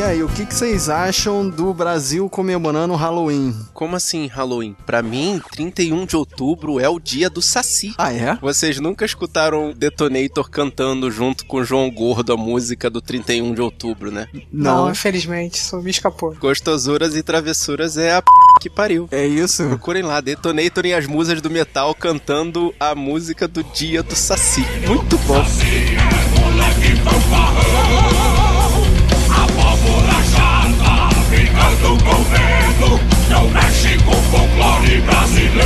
E aí, o que, que vocês acham do Brasil comemorando o Halloween? Como assim Halloween? Pra mim, 31 de outubro é o dia do Saci. Ah, é? Vocês nunca escutaram Detonator cantando junto com João Gordo a música do 31 de outubro, né? Não, infelizmente, isso me escapou. Gostosuras e travessuras é a p... que pariu. É isso? Procurem lá, Detonator e as musas do metal cantando a música do dia do Saci. Muito bom. A com medo Não mexe com o folclore brasileiro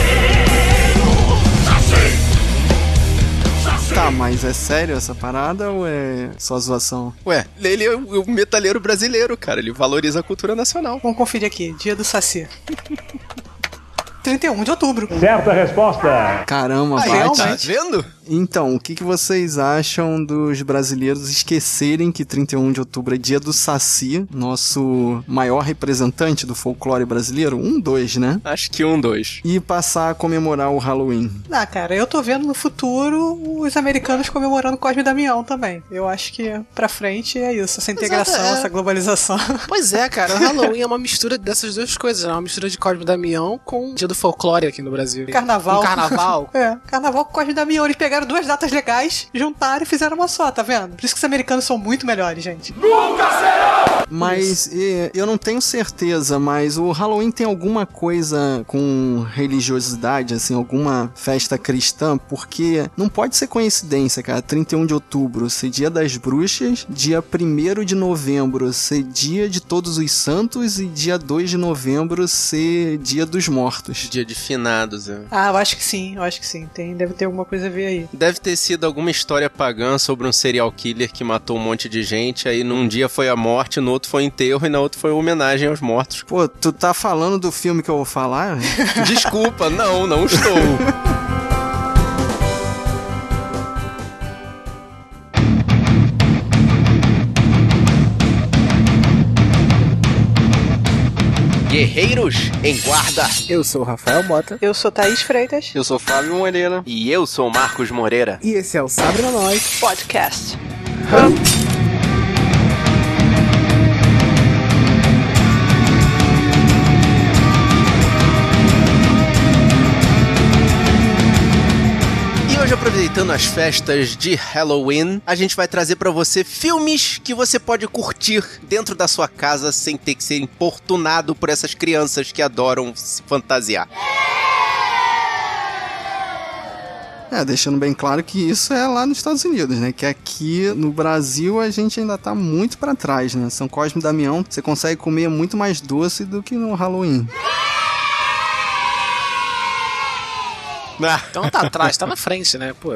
Saci Tá, mas é sério essa parada ou é só zoação? Ué, ele é o o metaleiro brasileiro, cara. Ele valoriza a cultura nacional. Vamos conferir aqui, dia do Saci. 31 de outubro. Certa resposta. Caramba, Aí, bate. Tá vendo? Então, o que, que vocês acham dos brasileiros esquecerem que 31 de outubro é dia do Saci, nosso maior representante do folclore brasileiro? Um, dois, né? Acho que um, dois. E passar a comemorar o Halloween. Ah, cara, eu tô vendo no futuro os americanos comemorando Cosme e Damião também. Eu acho que pra frente é isso, essa integração, é. essa globalização. Pois é, cara, o Halloween é uma mistura dessas duas coisas, né? Uma mistura de Cosme e Damião com o dia do folclore aqui no Brasil. Carnaval. Um carnaval. É, carnaval com Cosme e Damião. Eles pegaram duas datas legais, juntaram e fizeram uma só, tá vendo? Por isso que os americanos são muito melhores, gente. Mas eh, eu não tenho certeza, mas o Halloween tem alguma coisa com religiosidade, assim, alguma festa cristã, porque não pode ser coincidência, cara. 31 de outubro ser dia das bruxas, dia 1 de novembro ser dia de todos os santos e dia 2 de novembro ser dia dos mortos. Dia de finados, é. Ah, eu acho que sim, eu acho que sim. Tem, deve ter alguma coisa a ver aí. Deve ter sido alguma história pagã sobre um serial killer que matou um monte de gente, aí num dia foi a morte, no outro foi enterro e na outra foi homenagem aos mortos. Pô, tu tá falando do filme que eu vou falar? Desculpa, não, não estou. Guerreiros em guarda. Eu sou o Rafael Mota. Eu sou Thaís Freitas. Eu sou Fábio Moreira. E eu sou Marcos Moreira. E esse é o Sabre na Nós. Podcast. E aproveitando as festas de Halloween, a gente vai trazer pra você filmes que você pode curtir dentro da sua casa sem ter que ser importunado por essas crianças que adoram se fantasiar. É, deixando bem claro que isso é lá nos Estados Unidos, né? Que aqui no Brasil a gente ainda tá muito pra trás, né? São Cosme e Damião, você consegue comer muito mais doce do que no Halloween. Então tá atrás, tá na frente, né? Pô.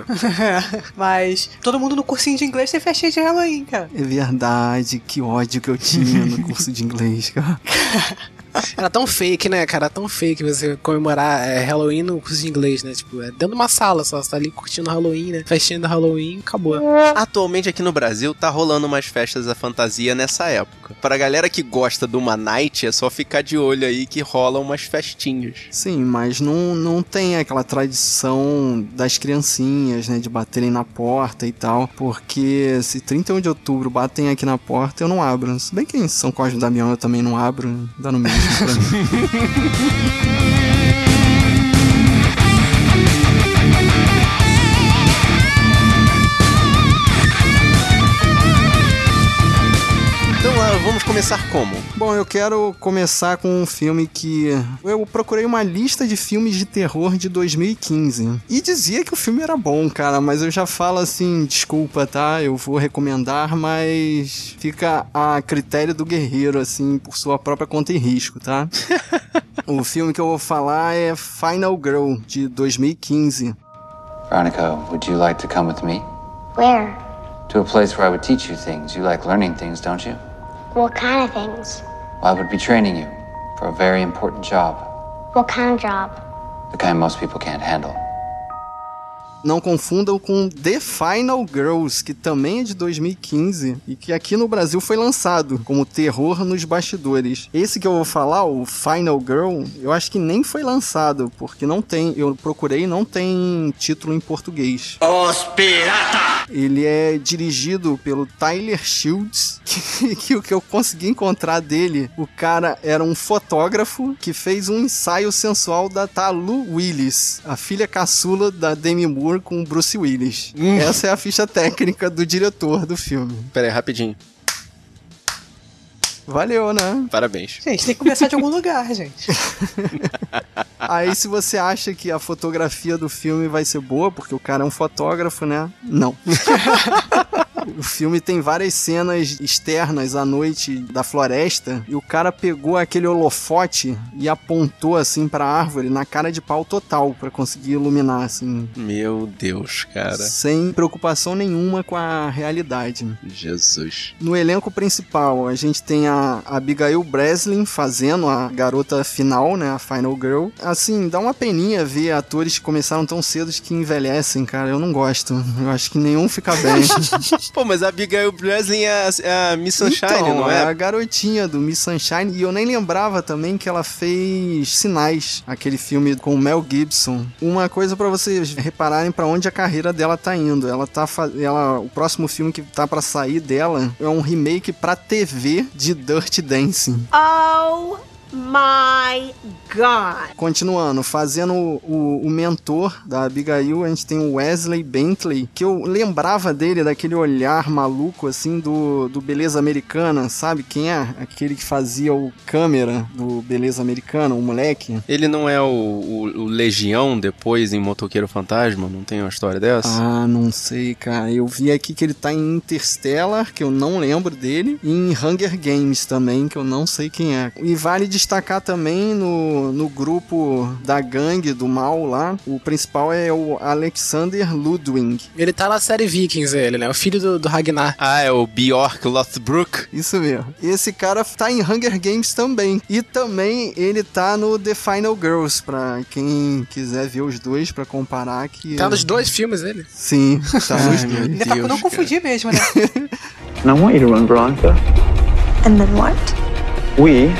Mas todo mundo no cursinho de inglês tem festinha de Halloween, cara. É verdade, que ódio que eu tinha no curso de inglês, cara. Era tão fake, né, cara? Era tão fake você comemorar é, Halloween no curso de inglês, né? Tipo, é dentro de uma sala só, você tá ali curtindo Halloween, né? Festinha do Halloween, acabou. Atualmente aqui no Brasil tá rolando umas festas da fantasia nessa época. Pra galera que gosta de uma night, é só ficar de olho aí que rolam umas festinhas. Sim, mas não, não tem aquela tradição das criancinhas, né? De baterem na porta e tal. Porque se 31 de outubro batem aqui na porta, eu não abro. Se bem que em São Cosme e Damião eu também não abro, dá no mesmo pra mim. Vamos começar como? Bom, eu quero começar com um filme que. Eu procurei uma lista de filmes de terror de 2015. E dizia que o filme era bom, cara, mas eu já falo assim: desculpa, tá? Eu vou recomendar, mas fica a critério do guerreiro, assim, por sua própria conta e risco, tá? o filme que eu vou falar é Final Girl, de 2015. Veronica, would you like to come with me? Where? To a place where I would teach you things. You like learning things, don't you? What kind of things? Well, I would be training you for a very important job, What kind of job? the kind most people can't handle. Não confundam com The Final Girls, que também é de 2015 e que aqui no Brasil foi lançado como terror nos bastidores. Esse que eu vou falar, o Final Girl, eu acho que nem foi lançado, porque não tem, eu procurei, não tem título em português. Os pirata! Ele é dirigido pelo Tyler Shields, que, que o que eu consegui encontrar dele, o cara era um fotógrafo que fez um ensaio sensual da Talu Willis, a filha caçula da Demi Moore com o Bruce Willis. Essa é a ficha técnica do diretor do filme. Pera aí, rapidinho. Valeu, né? Parabéns. Gente, tem que começar de algum lugar, gente. Aí se você acha que a fotografia do filme vai ser boa, porque o cara é um fotógrafo, né? Não. O filme tem várias cenas externas à noite da floresta e o cara pegou aquele holofote e apontou assim pra árvore na cara de pau total pra conseguir iluminar assim, Meu Deus, cara. sem preocupação nenhuma com a realidade. Jesus. No elenco principal, a gente tem a Abigail Breslin fazendo a garota final, né, a Final Girl. Assim, dá uma peninha ver atores que começaram tão cedo que envelhecem, cara. Eu não gosto. Eu acho que nenhum fica bem. Pô, mas a Abigail Breslin é a, é a Miss Sunshine, então, não é é? a garotinha do Miss Sunshine. E eu nem lembrava também que ela fez Sinais, aquele filme com o Mel Gibson. Uma coisa pra vocês repararem pra onde a carreira dela tá indo. Ela tá ela o próximo filme que tá pra sair dela é um remake pra TV de Dirty Dancing. Oh my god. Continuando, fazendo o, o mentor da Abigail, a gente tem o Wesley Bentley, que eu lembrava dele daquele olhar maluco, assim, do, do Beleza Americana, sabe quem é? Aquele que fazia o câmera do Beleza Americana, o moleque. Ele não é o, o- o Legião depois em Motoqueiro Fantasma? Não tem uma história dessa? Ah, não sei, cara. Eu vi aqui que ele tá em Interstellar, que eu não lembro dele, e em Hunger Games também, que eu não sei quem é. E vale destacar também no, no grupo da gangue do mal lá, o principal é o Alexander Ludwig. Ele tá na série Vikings, ele, né? O filho do, do Ragnar. Ah, é o Bjork Lothbrok? Isso mesmo. Esse cara tá em Hunger Games também. E também ele tá no The Final Girls, pra quem quiser ver os dois pra comparar que... Tá nos dois filmes, ele. Sim, tá nos dois. Ainda pra não confundir mesmo, né? And I want you to run Bronca. And then what? We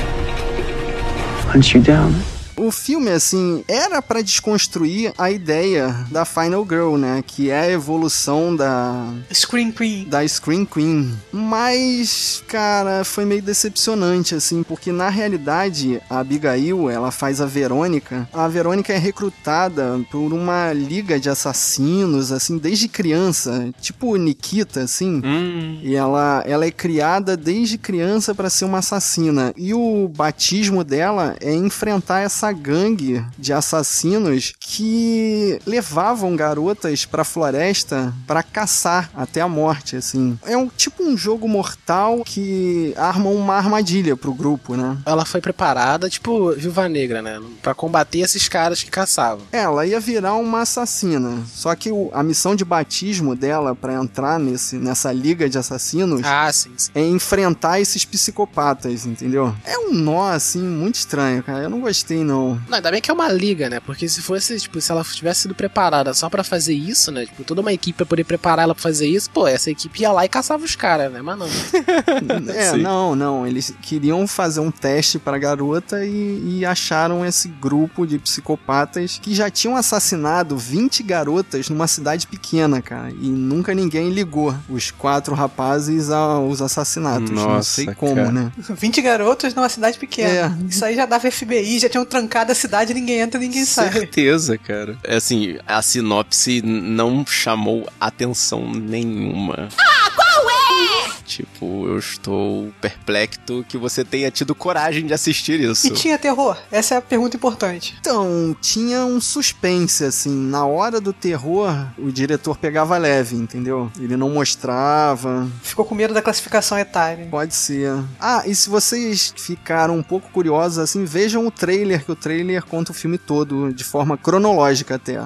hunt you down. O filme, assim, era pra desconstruir a ideia da Final Girl, né? Que é a evolução da, Screen Queen. da Scream Queen. Mas, cara, foi meio decepcionante, assim, porque na realidade a Abigail, ela faz a Verônica. A Verônica é recrutada por uma liga de assassinos, assim, desde criança, tipo Nikita, assim. Hum. E ela, ela é criada desde criança para ser uma assassina. E o batismo dela é enfrentar essa gangue de assassinos que levavam garotas pra floresta para caçar até a morte, assim. É um tipo um jogo mortal que arma uma armadilha pro grupo, né? Ela foi preparada, tipo, Viúva Negra, né? Pra combater esses caras que caçavam. Ela ia virar uma assassina. Só que a missão de batismo dela pra entrar nesse, nessa liga de assassinos Ah, sim, sim. é enfrentar esses psicopatas, entendeu? É um nó, assim, muito estranho, cara. Eu não gostei, não. Não, ainda bem que é uma liga, né? Porque se fosse, tipo, se ela tivesse sido preparada só pra fazer isso, né? Tipo, toda uma equipe pra poder preparar ela pra fazer isso, pô, essa equipe ia lá e caçava os caras, né? Mas não. É, Sim. não, não. Eles queriam fazer um teste pra garota e, e acharam esse grupo de psicopatas que já tinham assassinado 20 garotas numa cidade pequena, cara. E nunca ninguém ligou os quatro rapazes aos assassinatos. não Nossa, sei como, cara. né? 20 garotos numa cidade pequena. É. Isso aí já dava FBI, já tinham trancado a cidade, ninguém entra, ninguém sai. Certeza, cara. É assim, a sinopse não chamou atenção nenhuma. Ah? Tipo, eu estou perplexo que você tenha tido coragem de assistir isso. E tinha terror? Essa é a pergunta importante. Então, tinha um suspense, assim. Na hora do terror, o diretor pegava leve, entendeu? Ele não mostrava. Ficou com medo da classificação etária. Pode ser. Ah, e se vocês ficaram um pouco curiosos, assim, vejam o trailer, que o trailer conta o filme todo, de forma cronológica até.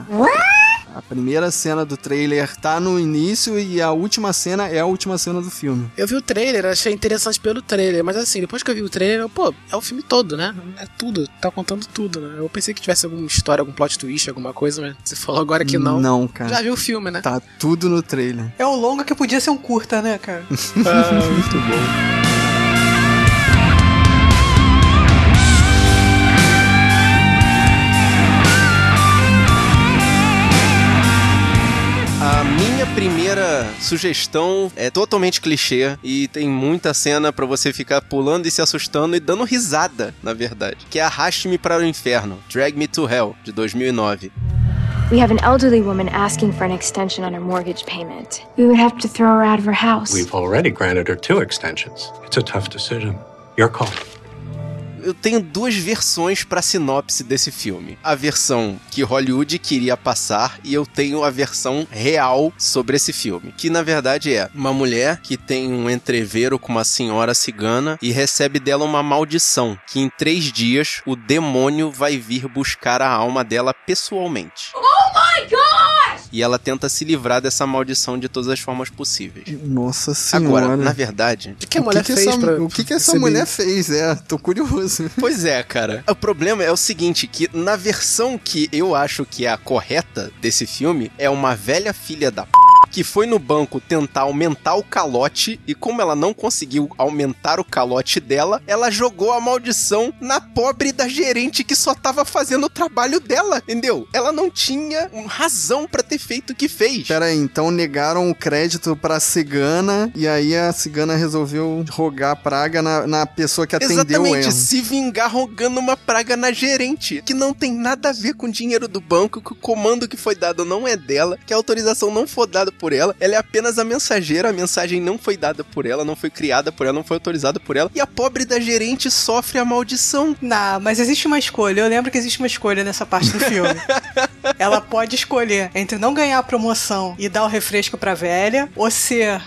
A primeira cena do trailer tá no início e a última cena é a última cena do filme. Eu vi o trailer, achei interessante pelo trailer, mas assim, depois que eu vi o trailer, eu, pô, é o filme todo, né? É tudo, tá contando tudo, né? Eu pensei que tivesse alguma história, algum plot twist, alguma coisa, mas você falou agora que não. Não, cara. Já viu o filme, né? Tá tudo no trailer. É o longa que podia ser um curta, né, cara? Ah, muito bom. Primeira sugestão é totalmente clichê e tem muita cena pra você ficar pulando e se assustando e dando risada, na verdade. Que é Arraste-me para o Inferno, Drag Me to Hell, de 2009. We have an elderly woman asking for an extension on her mortgage payment. We would have to throw her out of her house. We've already granted her two extensions. It's a tough decision. Your call. Eu tenho duas versões pra sinopse desse filme. A versão que Hollywood queria passar e eu tenho a versão real sobre esse filme, que na verdade é uma mulher que tem um entreveiro com uma senhora cigana e recebe dela uma maldição, que em três dias o demônio vai vir buscar a alma dela pessoalmente. Oh! E ela tenta se livrar dessa maldição de todas as formas possíveis. Nossa senhora. Agora, na verdade, O que, que a mulher que fez essa, pra O que, que essa mulher isso? fez? É, tô curioso. Pois é, cara. O problema é o seguinte, que na versão que eu acho que é a correta desse filme, é uma velha filha da p... que foi no banco tentar aumentar o calote e como ela não conseguiu aumentar o calote dela, ela jogou a maldição na pobre da gerente que só tava fazendo o trabalho dela, entendeu? Ela não tinha razão pra ter feito o que fez. Pera aí, então negaram o crédito pra cigana e aí a cigana resolveu rogar praga na, na pessoa que atendeu Exatamente, ela. se vingar rogando uma praga na gerente, que não tem nada a ver com o dinheiro do banco, que o comando que foi dado não é dela, que a autorização não foi dada por ela, ela é apenas a mensageira, a mensagem não foi dada por ela, não foi criada por ela, não foi autorizada por ela, e a pobre da gerente sofre a maldição. Não, mas existe uma escolha. Eu lembro que existe uma escolha nessa parte do filme. Ela pode escolher entre não ganhar a promoção e dar o refresco pra velha, ou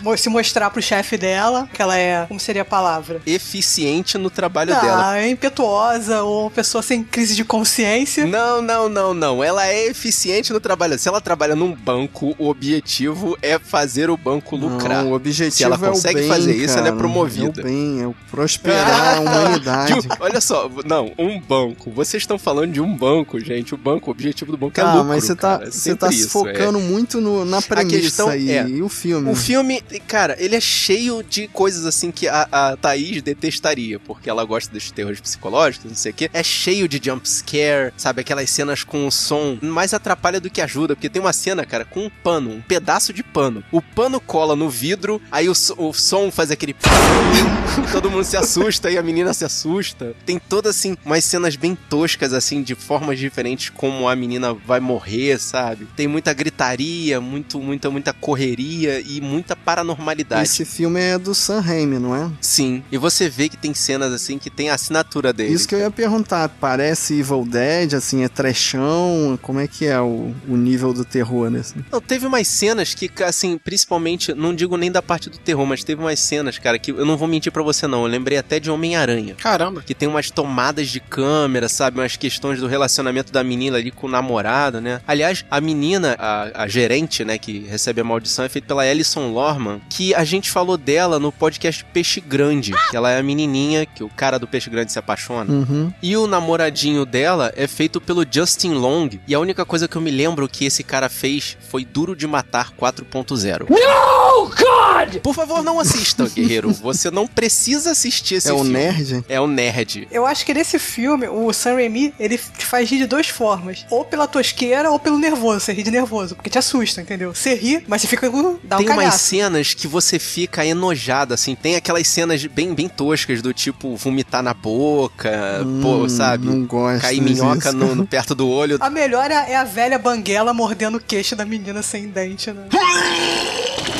mo- se mostrar pro chefe dela, que ela é, como seria a palavra? Eficiente no trabalho dela. Ah, é impetuosa ou pessoa sem crise de consciência. Não, não, não, não. Ela é eficiente no trabalho. Se ela trabalha num banco, o objetivo é fazer o banco lucrar. Não, o objetivo Se ela é o consegue bem, fazer isso, ela é promovida. É o bem, é o prosperar a humanidade. Tipo, olha só, não, um banco. Vocês estão falando de um banco, gente. O banco, o objetivo do banco é Ah, lucro. mas você tá. É você tá se isso, focando muito no- na premissa e, é, e o filme. O filme, cara, ele é cheio de coisas assim que a, a Thaís detestaria, porque ela gosta dos terrores psicológicos, não sei o quê. É cheio de jump scare, sabe? Aquelas cenas com o som mais atrapalha do que ajuda, porque tem uma cena, cara, com um pano, um pedaço de pano. O pano cola no vidro, aí o, so- o som faz aquele. Todo mundo se assusta e a menina se assusta. Tem todas, assim, umas cenas bem toscas, assim, de formas diferentes como a menina vai morrer, sabe? Tem muita gritaria, muito, muita, muita correria e muita paranormalidade. Esse filme é do Sam Raimi, não é? Sim, e você vê que tem cenas, assim, que tem a assinatura dele. Isso que eu ia perguntar. Parece Evil Dead, assim, é trechão? Como é que é o, o nível do terror nesse? Não, teve umas cenas que, assim, principalmente, não digo nem da parte do terror, mas teve umas cenas, cara, que eu não vou mentir pra você não, eu lembrei até de Homem-Aranha. Caramba. Que tem umas tomadas de câmera, sabe? Umas questões do relacionamento da menina ali com o namorado, né? Aliás, a menina, a, a gerente, né, que recebe a maldição, é feita pela Alison Lorman, que a gente falou dela no podcast Peixe Grande, que ela é a menininha que o cara do Peixe Grande se apaixona. Uhum. E o namoradinho dela é feito pelo Justin Long. E a única coisa que eu me lembro que esse cara fez foi Duro de Matar 4.0. No, God! Por favor, não assista, guerreiro. Você não precisa assistir esse É o filme. nerd? É o nerd. Eu acho que nesse filme, o Sam Raimi, ele te faz rir de duas formas. Ou pela tosqueira, ou pelo nervoso. Você ri de nervoso, porque te assusta, entendeu? Você ri, mas você fica com... dá um Tem umas cenas que você fica enojado, assim. Tem aquelas cenas bem, bem toscas, do tipo vomitar na boca, pô, Hum, sabe? Não gosto Cair minhoca no, no- perto do olho. A melhor é é a velha banguela mordendo o queixo da menina sem dente, né? Hey!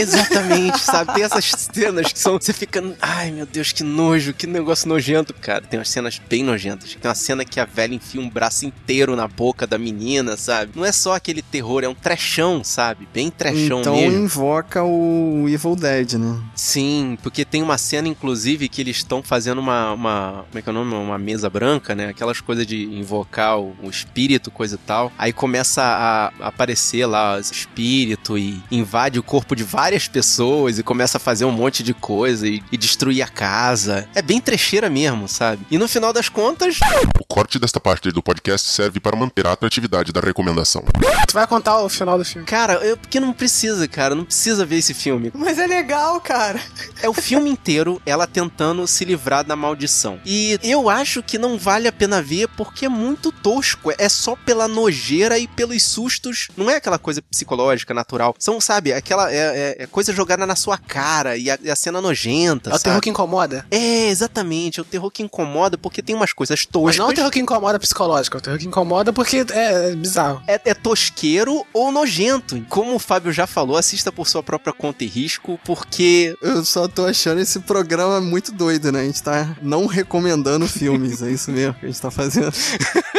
Exatamente, sabe? Tem essas cenas que são. Você fica. Ai, meu Deus, que nojo, que negócio nojento, cara. Tem umas cenas bem nojentas. Tem uma cena que a velha enfia um braço inteiro na boca da menina, sabe? Não é só aquele terror, é um trechão, sabe? Bem trechão então mesmo. invoca o Evil Dead, né? Sim, porque tem uma cena, inclusive, que eles estão fazendo uma, uma. Como é que é o nome? Uma mesa branca, né? Aquelas coisas de invocar o, o espírito, coisa e tal. Aí começa a, a aparecer lá o espírito e invade o corpo de várias pessoas e começa a fazer um monte de coisa e, e destruir a casa. É bem trecheira mesmo, sabe? E no final das contas. O corte desta parte do podcast serve para manter a atratividade da recomendação. Tu vai contar o final do filme. Cara, eu, porque não precisa, cara. Não precisa ver esse filme. Mas é legal, cara. É o filme inteiro ela tentando se livrar da maldição. E eu acho que não vale a pena ver porque é muito tosco. É só pela nojeira e pelos sustos. Não é aquela coisa psicológica, natural. São, sabe, aquela é, é- é coisa jogada na sua cara e a, e a cena nojenta. É o sabe? terror que incomoda. É, exatamente. É o terror que incomoda porque tem umas coisas toscas. Mas não é o terror que incomoda psicológico, é o terror que incomoda porque é, é bizarro. É, é tosqueiro ou nojento. Como o Fábio já falou, assista por sua própria conta e risco, porque Eu só tô achando esse programa muito doido, né? A gente tá não recomendando filmes, é isso mesmo que a gente tá fazendo.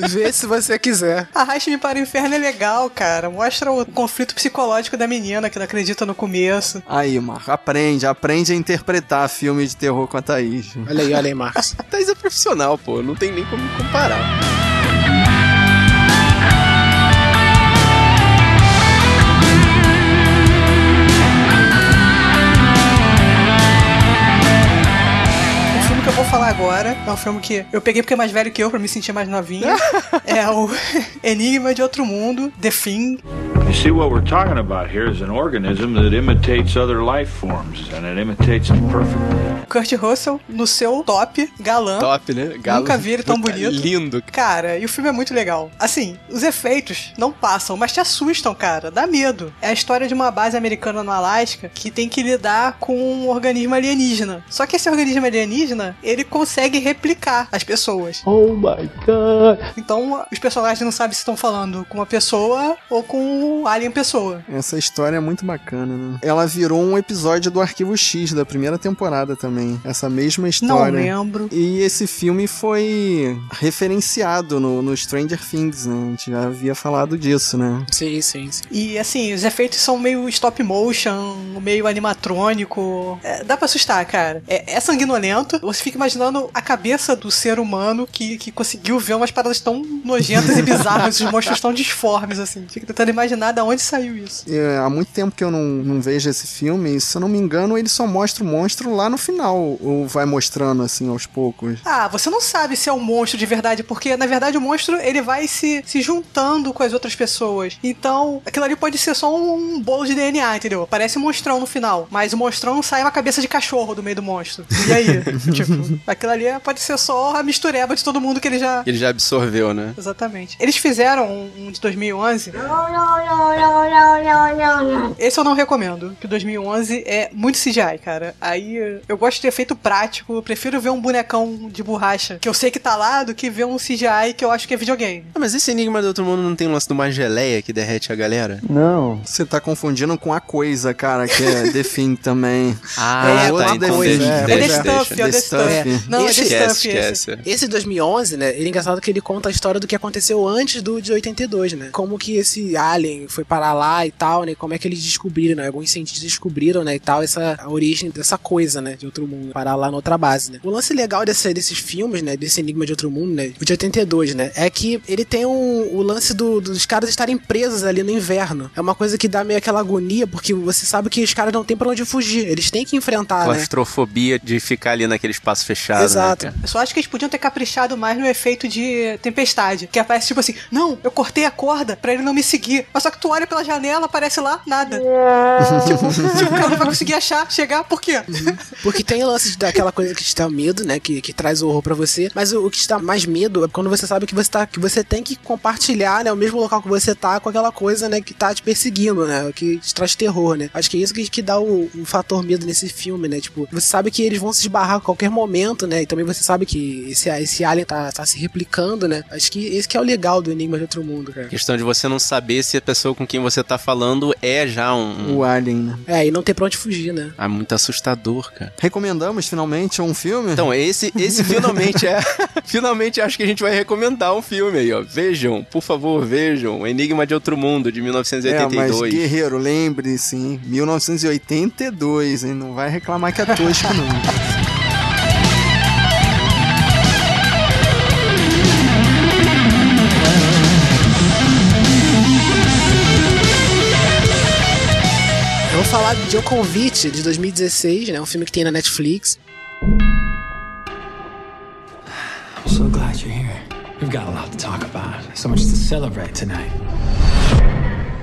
Vê se você quiser. Arraste-me para o inferno é legal, cara. Mostra o conflito psicológico da menina que não acredita no começo. Aí, Marco, aprende, aprende a interpretar filme de terror com a Thaís. Olha aí, olha aí, Marcos. a Thaís é profissional, pô. Não tem nem como comparar. Que eu vou falar agora é um filme que eu peguei porque é mais velho que eu, pra me sentir mais novinho. é o Enigma de Outro Mundo, The Thing. You see, what we're talking about here is an organism that imitates other life forms, and it imitates them perfectly. Kurt Russell no seu top, galã. Top, né? Galo. Nunca vi ele tão Puta, bonito. Lindo. Cara, e o filme é muito legal. Assim, os efeitos não passam, mas te assustam, cara. Dá medo. É a história de uma base americana no Alasca que tem que lidar com um organismo alienígena. Só que esse organismo alienígena, ele consegue replicar as pessoas. Oh my god. Então, os personagens não sabem se estão falando com uma pessoa ou com um alien pessoa. Essa história é muito bacana, né? Ela virou um episódio do Arquivo X da primeira temporada também. Essa mesma história. Não lembro. E esse filme foi referenciado no, no Stranger Things, né? A gente já havia falado disso, né? Sim, sim, sim. E assim, os efeitos são meio stop motion, meio animatrônico. É, dá pra assustar, cara. É, é sanguinolento. Você fica imaginando a cabeça do ser humano que, que conseguiu ver umas paradas tão nojentas e bizarras, os monstros tão disformes, assim. Fica tentando imaginar de onde saiu isso. É, há muito tempo que eu não, não vejo esse filme, e se eu não me engano, ele só mostra o monstro lá no final, ou vai mostrando assim aos poucos. Ah, você não sabe se é um monstro de verdade, porque na verdade o monstro ele vai se, se juntando com as outras pessoas. Então, aquilo ali pode ser só um, um bolo de DNA, entendeu? Parece um monstrão no final, mas o monstrão sai uma cabeça de cachorro do meio do monstro. E aí? tipo, aquilo ali pode ser só a mistureba de todo mundo que ele já. Ele já absorveu, né? Exatamente. Eles fizeram um, um de 2011. No, no, no, no, no, no, no, no. Esse eu não recomendo, que o 2011 é muito CGI, cara. Aí eu gosto de efeito prático, prefiro ver um bonecão de borracha que eu sei que tá lá do que ver um CGI que eu acho que é videogame. Ah, mas esse Enigma do Outro Mundo não tem um lance de uma geleia que derrete a galera? Não. Você tá confundindo com a coisa, cara, que é The Thing também. Ah, É tá, então coisa, deixa, é. É deixa, The Stuff, deixa. É. Não, The esquece, esse. esquece. Esse 2011, né, ele é engraçado que ele conta a história do que aconteceu antes do de 82, né? Como que esse alien foi parar lá e tal, né? Como é que eles descobriram, né? Alguns cientistas descobriram, né, e tal, essa a origem dessa coisa, né, de outro mundo, parar lá na outra base, né? O lance legal desse, desses filmes, né, desse Enigma de Outro Mundo, né, o de 82, né, é que ele tem um, o lance do- dos caras estarem presos ali no inverno. É uma coisa que dá meio aquela agonia, porque você sabe que os caras não tem pra onde fugir, eles têm que enfrentar, né? Claustrofobia de ficar ali naquele espaço fechado. Exato. Né? Eu só acho que eles podiam ter caprichado mais no efeito de tempestade. Que aparece tipo assim: Não, eu cortei a corda pra ele não me seguir. Mas só que tu olha pela janela, aparece lá, nada. tipo, tipo, o cara não vai conseguir achar, chegar, por quê? Porque tem o lance daquela coisa que te dá medo, né? Que, que traz horror pra você. Mas o, o que te dá mais medo é quando você sabe que você tá. Que você tem que compartilhar, né? O mesmo local que você tá com aquela coisa, né? Que tá te perseguindo, né? Que te traz terror, né? Acho que é isso que, que dá o, o fator medo nesse filme, né? Tipo, você sabe que eles vão se esbarrar a qualquer momento, né? Então também você sabe que esse, esse alien tá, tá se replicando, né? Acho que esse que é o legal do Enigma de Outro Mundo, cara. Questão de você não saber se a pessoa com quem você tá falando é já um. O alien, né? É, e não ter pra onde fugir, né? É muito assustador, cara. Recomendamos finalmente um filme? Então, esse, esse finalmente é. finalmente acho que a gente vai recomendar um filme aí, ó. Vejam, por favor, vejam. Enigma de Outro Mundo, de 1982. É, mas Guerreiro, lembre-se, hein? 1982, hein? Não vai reclamar que é tosco, não. falar de O Convite, de 2016, né? Um filme que tem na Netflix. I'm so glad you're here. We've got a lot to talk about. So much to celebrate tonight.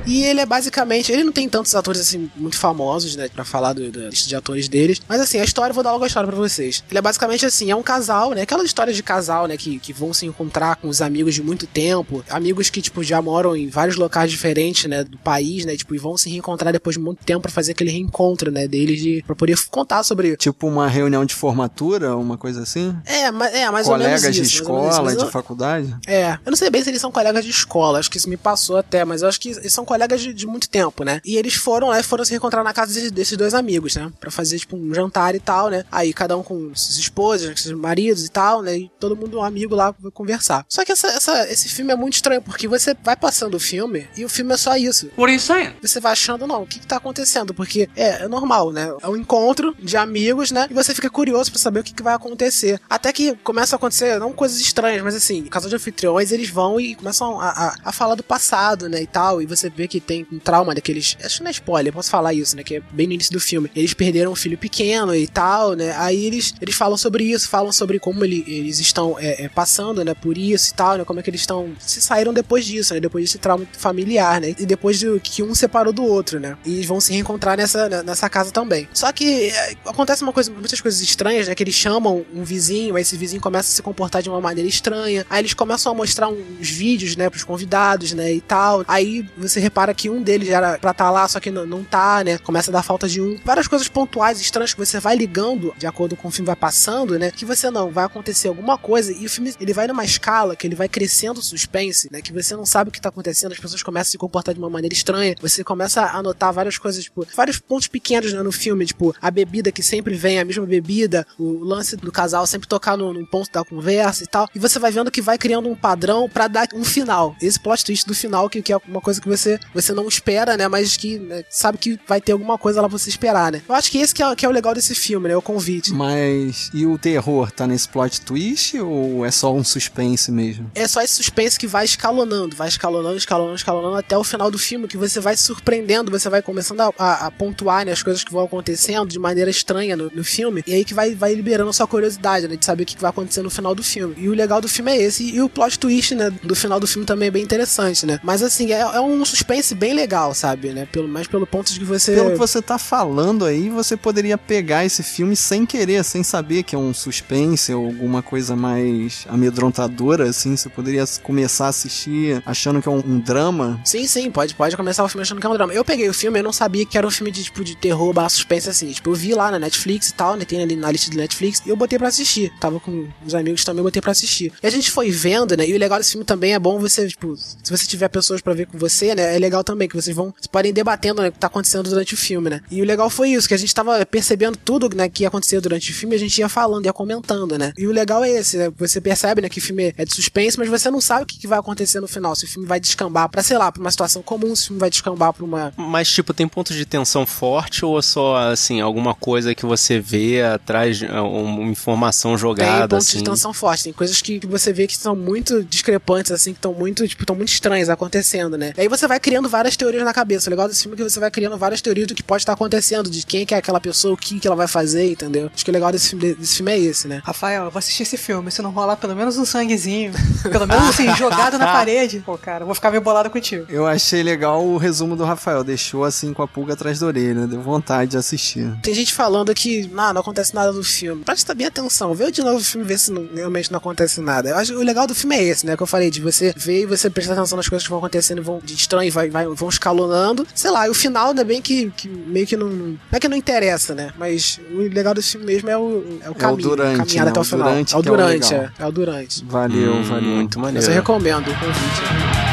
E ele é basicamente. Ele não tem tantos atores assim muito famosos, né? Pra falar do, da lista de atores deles. Mas assim, a história, vou dar logo a história pra vocês. Ele é basicamente assim: é um casal, né? Aquela história de casal, né? Que, que vão se encontrar com os amigos de muito tempo. Amigos que, tipo, já moram em vários locais diferentes, né? Do país, né? Tipo, e vão se reencontrar depois de muito tempo pra fazer aquele reencontro, né? Deles de, pra poder contar sobre. Tipo uma reunião de formatura, uma coisa assim? É, mas, é mais Colegas ou menos. de isso, escola, isso, de faculdade? É. Eu não sei bem se eles são colegas de escola, acho que isso me passou até, mas eu acho que eles são colegas de, de muito tempo, né? E eles foram lá e foram se encontrar na casa desses, desses dois amigos, né? Pra fazer, tipo, um jantar e tal, né? Aí cada um com suas esposas, seus maridos e tal, né? E todo mundo um amigo lá pra conversar. Só que essa, essa, esse filme é muito estranho, porque você vai passando o filme e o filme é só isso. What are you saying? Você vai achando, não, o que, que tá acontecendo? Porque é, é normal, né? É um encontro de amigos, né? E você fica curioso pra saber o que, que vai acontecer. Até que começa a acontecer, não coisas estranhas, mas assim, o casal de anfitriões, eles vão e começam a, a, a falar do passado, né? E tal. E você vê que tem um trauma daqueles. Acho que não é spoiler, posso falar isso, né? Que é bem no início do filme. Eles perderam um filho pequeno e tal, né? Aí eles, eles falam sobre isso, falam sobre como ele, eles estão é, é, passando, né? Por isso e tal, né? Como é que eles estão. Se saíram depois disso, né? Depois desse trauma familiar, né? E depois de que um separou do outro, né? E eles vão se reencontrar nessa, né, nessa casa também. Só que é, acontece uma coisa, muitas coisas estranhas, né? Que eles chamam um vizinho, aí esse vizinho começa a se comportar de uma maneira estranha. Aí eles começam a mostrar uns vídeos, né? Pros convidados, né? E tal. Aí você repara que um deles era pra estar tá lá, só que não, não tá, né? Começa a dar falta de um. Várias coisas pontuais, estranhas que você vai ligando de acordo com o filme vai passando, né? Que você não, vai acontecer alguma coisa e o filme ele vai numa escala que ele vai crescendo o suspense, né? Que você não sabe o que tá acontecendo, as pessoas começam a se comportar de uma maneira estranha. Você começa a notar várias coisas, tipo, vários pontos pequenos né, no filme, tipo, a bebida que sempre vem, a mesma bebida, o lance do casal sempre tocar no, no ponto da conversa e tal. E você vai vendo que vai criando um padrão para dar um final. Esse plot twist do final, que, que é uma coisa que você, você não espera, né? Mas que né, sabe que vai ter alguma coisa lá pra você esperar, né? Eu acho que esse que é, que é o legal desse filme, né? O convite. Mas e o terror tá nesse plot twist ou é só um suspense mesmo? É só esse suspense que vai escalonando, vai escalonando, escalonando, escalonando até o final do filme, que você vai se surpreendendo, você vai começando a, a, a pontuar né, as coisas que vão acontecendo de maneira estranha no, no, filme, e aí que vai, vai liberando a sua curiosidade, né? De saber o que vai acontecer no final do filme. E o legal do filme é esse. E, e o plot twist, né? Do final do filme também é bem interessante, né? Mas assim, é, é um suspense bem legal, sabe, né? Pelo, mais pelo ponto de que você. Pelo que você tá falando aí, você poderia pegar esse filme sem querer, sem saber que é um suspense ou alguma coisa mais amedrontadora, assim. Você poderia começar a assistir achando que é um, um drama. Sim, sim, pode, pode começar o filme achando que é um drama. Eu peguei o filme, eu não sabia que era um filme de, tipo, de terror barra suspense, assim. Tipo, eu vi lá na Netflix e tal, né? Tem ali na lista do Netflix, e eu botei pra assistir. Tava com os amigos também, eu botei pra assistir. E a gente foi vendo, né? E o legal desse filme também é bom você, tipo, se você tiver pessoas pra ver com você, né? É legal também que vocês vão, vocês podem ir debatendo, né? O que tá acontecendo durante o filme, né? E o legal foi isso, que a gente tava percebendo tudo, né? Que ia acontecer durante o filme, a gente ia falando, ia comentando, né? E o legal é esse, né? Você percebe, né? Que o filme é de suspense, mas você não sabe o que, que vai acontecer no final. Se o filme vai descambar pra, sei lá, pra uma situação comum, se o filme vai descambar pra uma. Mas, tipo, tem pontos de tensão forte ou só, assim, alguma coisa que você vê atrás, uma informação jogada? Tem pontos assim? de tensão forte, tem coisas que você vê que são muito discrepantes, assim, que estão muito, tipo, estão muito estranhas acontecendo, né? E aí você vai criando várias teorias na cabeça. O legal desse filme é que você vai criando várias teorias do que pode estar acontecendo, de quem que é aquela pessoa, o que, que ela vai fazer, entendeu? Acho que o legal desse filme, desse filme é esse, né? Rafael, eu vou assistir esse filme. Se não rolar pelo menos um sanguezinho, pelo menos assim, jogado na parede, pô, cara, eu vou ficar meio bolado contigo. Eu achei legal o resumo do Rafael, deixou assim com a pulga atrás da orelha, deu vontade de assistir. Tem gente falando que não, não acontece nada no filme. Presta bem atenção, vê de novo o filme ver se não, realmente não acontece nada. Eu acho que o legal do filme é esse, né? Que eu falei, de você ver e você prestar atenção nas coisas que vão acontecendo vão de estranho e vai, vai, vão escalonando. Sei lá, e o final ainda bem que, que meio que não. Não é que não interessa, né? Mas o legal desse filme mesmo é o, é o caminho. durante, caminhar né? até o, O final. durante é o é o durante, é. É o durante. Valeu, Hum, valeu. Muito maneiro. Mas eu recomendo o convite.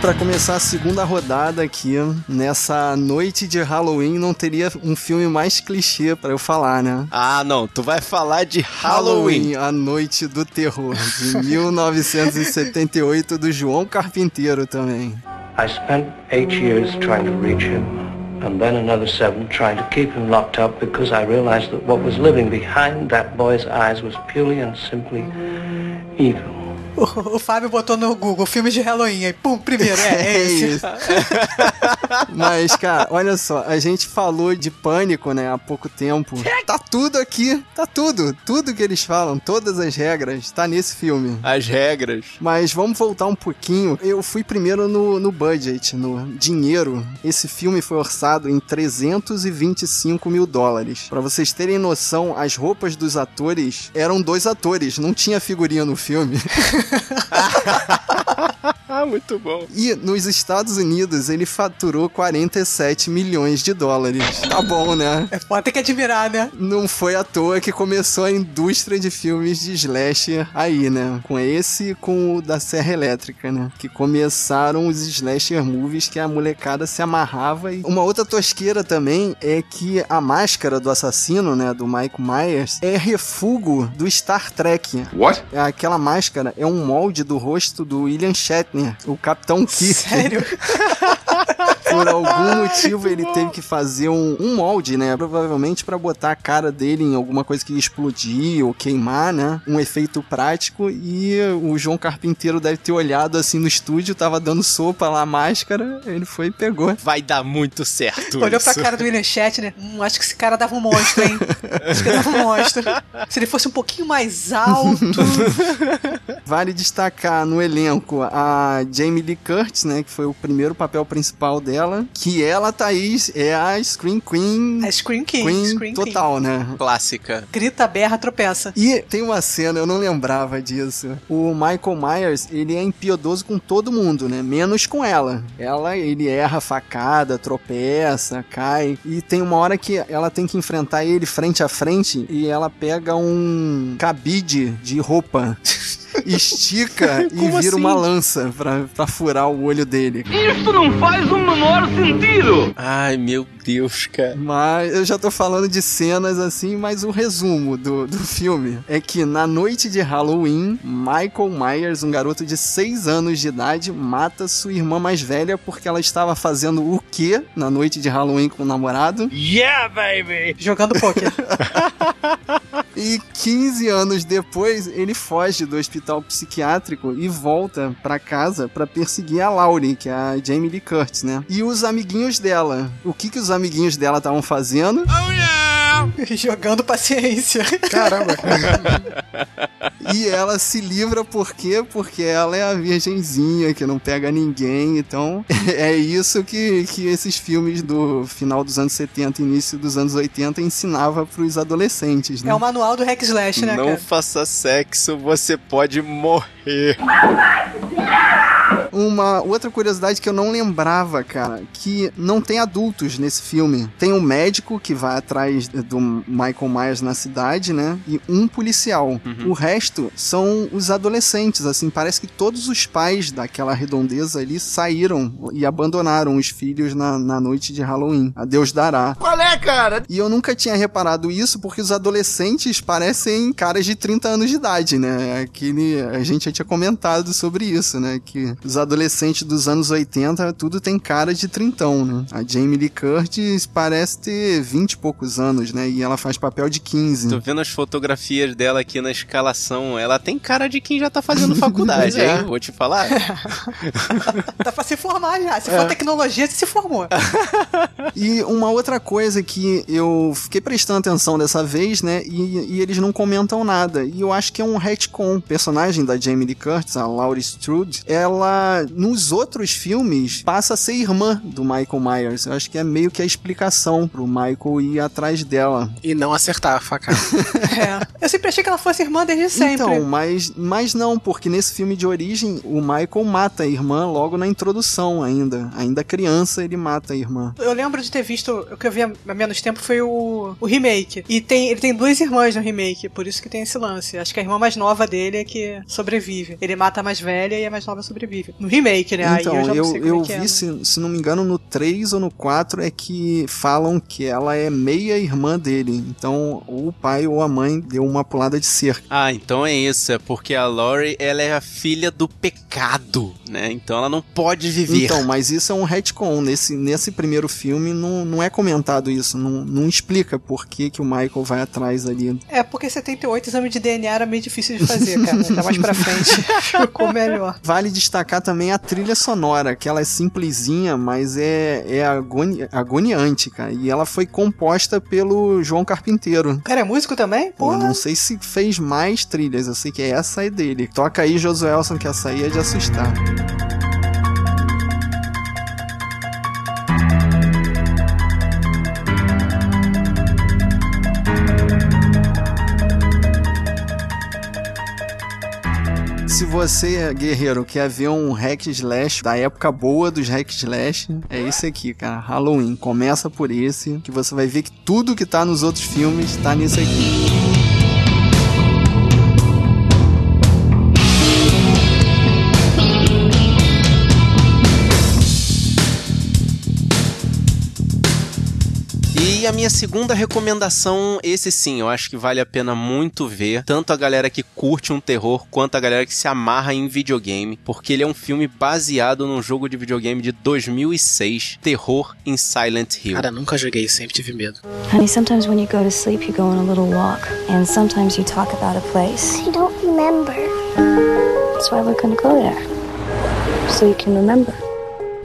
Pra começar a segunda rodada aqui, nessa noite de Halloween, não teria um filme mais clichê pra eu falar, né? Ah, não. Tu vai falar de Halloween. A Noite do Terror, de 1978, do João Carpinteiro também. I spent eight years trying to reach him, and then another seven trying to keep him locked up because I realized that what was living behind that boy's eyes was purely and simply evil. O, o Fábio botou no Google filme de Halloween, aí pum, primeiro, é, é esse. isso. Mas, cara, olha só, a gente falou de pânico, né, há pouco tempo. Tá tudo aqui, tá tudo. Tudo que eles falam, todas as regras, tá nesse filme. As regras. Mas vamos voltar um pouquinho. Eu fui primeiro no, no budget, no dinheiro. Esse filme foi orçado em 325 mil dólares. Pra vocês terem noção, as roupas dos atores eram dois atores, não tinha figurinha no filme. Ah, muito bom. E nos Estados Unidos ele faturou 47 milhões de dólares. Tá bom, né? É, pode ter que admirar, né? Não foi à toa que começou a indústria de filmes de slasher aí, né? Com esse e com o da Serra Elétrica, né? Que começaram os slasher movies que a molecada se amarrava. E uma outra tosqueira também é que a máscara do assassino, né? Do Michael Myers, é refugo do Star Trek. What? Aquela máscara é um molde do rosto do William Shatner, o Capitão Kirk. Sério? Por algum motivo ele teve que fazer um, um molde, né? Provavelmente pra botar a cara dele em alguma coisa que ia explodir ou queimar, né? Um efeito prático. E o João Carpinteiro deve ter olhado assim no estúdio, tava dando sopa lá a máscara, ele foi e pegou. Vai dar muito certo. Olhou isso. pra cara do William Shatner, hum, acho que esse cara dava um monstro, hein? acho que dava um monstro. Se ele fosse um pouquinho mais alto. Vale destacar no elenco a Jamie Lee Curtis, né? Que foi o primeiro papel principal dela. Que ela, Thaís, é a Scream Queen. A Scream King. Queen Scream King. total, né? Clássica. Grita, berra, tropeça. E tem uma cena, eu não lembrava disso. O Michael Myers, ele é impiedoso com todo mundo, né? Menos com ela. Ela, ele erra a facada, tropeça, cai. E tem uma hora que ela tem que enfrentar ele frente a frente e ela pega um cabide de roupa. Estica e vira assim? uma lança pra, pra furar o olho dele. Isso não faz o menor sentido! Ai, meu Deus, cara. Mas eu já tô falando de cenas assim, mas o resumo do, do filme é que na noite de Halloween, Michael Myers, um garoto de 6 anos de idade, mata sua irmã mais velha porque ela estava fazendo o quê na noite de Halloween com o namorado? Yeah, baby! Jogando poker. E 15 anos depois, ele foge do hospital psiquiátrico e volta pra casa pra perseguir a Laurie, que é a Jamie Lee Curtis, né? E os amiguinhos dela. O que que os amiguinhos dela estavam fazendo? Jogando paciência. Caramba. E ela se livra por quê? Porque ela é a virgenzinha que não pega ninguém. Então, é isso que, que esses filmes do final dos anos 70 e início dos anos 80 ensinava pros adolescentes, né? É o manual do Hack Slash, né, Não cara? faça sexo, você pode morrer. Uma outra curiosidade que eu não lembrava, cara, que não tem adultos nesse filme. Tem um médico que vai atrás do Michael Myers na cidade, né? E um policial. O resto são os adolescentes, assim, parece que todos os pais daquela redondeza ali saíram e abandonaram os filhos na, na noite de Halloween. A Deus dará. Qual é, cara? E eu nunca tinha reparado isso porque os adolescentes parecem caras de 30 anos de idade, né? Aquele, a gente já tinha comentado sobre isso, né? Que os adolescentes dos anos 80, tudo tem cara de trintão, né? A Jamie Lee Curtis parece ter 20 e poucos anos, né? E ela faz papel de 15. Tô vendo as fotografias dela aqui na escalação. Ela tem cara de quem já tá fazendo faculdade, É. hein? Vou te falar. Dá pra se formar já. Se É. for tecnologia, você se formou. E uma outra coisa coisa que eu fiquei prestando atenção dessa vez, né? E, e eles não comentam nada. E eu acho que é um retcon. O personagem da Jamie Lee Curtis, a Laurie Strode, ela nos outros filmes passa a ser irmã do Michael Myers. Eu acho que é meio que a explicação pro Michael ir atrás dela. E não acertar a facada. é. Eu sempre achei que ela fosse irmã desde sempre. Então, mas, mas não, porque nesse filme de origem o Michael mata a irmã logo na introdução ainda. Ainda criança ele mata a irmã. Eu lembro de ter visto, o que eu vi há menos tempo foi o, o remake. E tem, ele tem duas irmãs no remake, por isso que tem esse lance. Acho que a irmã mais nova dele é que sobrevive. Ele mata a mais velha e a mais nova sobrevive. No remake, né? Então, Aí eu, eu, eu, eu é, vi, né? se, se não me engano, no 3 ou no 4 é que falam que ela é meia irmã dele. Então, ou o pai ou a mãe deu uma pulada de cerca. Ah, então é isso. É porque a Lori, ela é a filha do pecado, né? Então ela não pode viver. Então, mas isso é um retcon. Nesse, nesse primeiro filme não, não é comentado isso. Não, não explica por que, que o Michael vai atrás ali. É, porque 78 exame de DNA era meio difícil de fazer, cara. Tá mais pra frente. Ficou melhor. Vale destacar também a trilha sonora, que ela é simplesinha, mas é, é agoni, agoniante, cara. E ela foi composta pelo João Carpinteiro. O cara é músico também? Eu Porra. não sei se fez mais trilhas, eu sei que essa é dele. Toca aí, Josuelson, que essa aí é de assustar. Se você, guerreiro, quer ver um hack slash da época boa dos hack slash, é esse aqui, cara. Halloween. Começa por esse, que você vai ver que tudo que tá nos outros filmes tá nesse aqui. E a minha segunda recomendação, esse sim, eu acho que vale a pena muito ver, tanto a galera que curte um terror quanto a galera que se amarra em videogame, porque ele é um filme baseado num jogo de videogame de 2006, Terror em Silent Hill. Cara, nunca joguei, sempre tive medo. Honey, sometimes when you go to sleep, you go on a little walk. And sometimes you talk about a place. I don't remember. That's why we're gonna go there. So you can remember.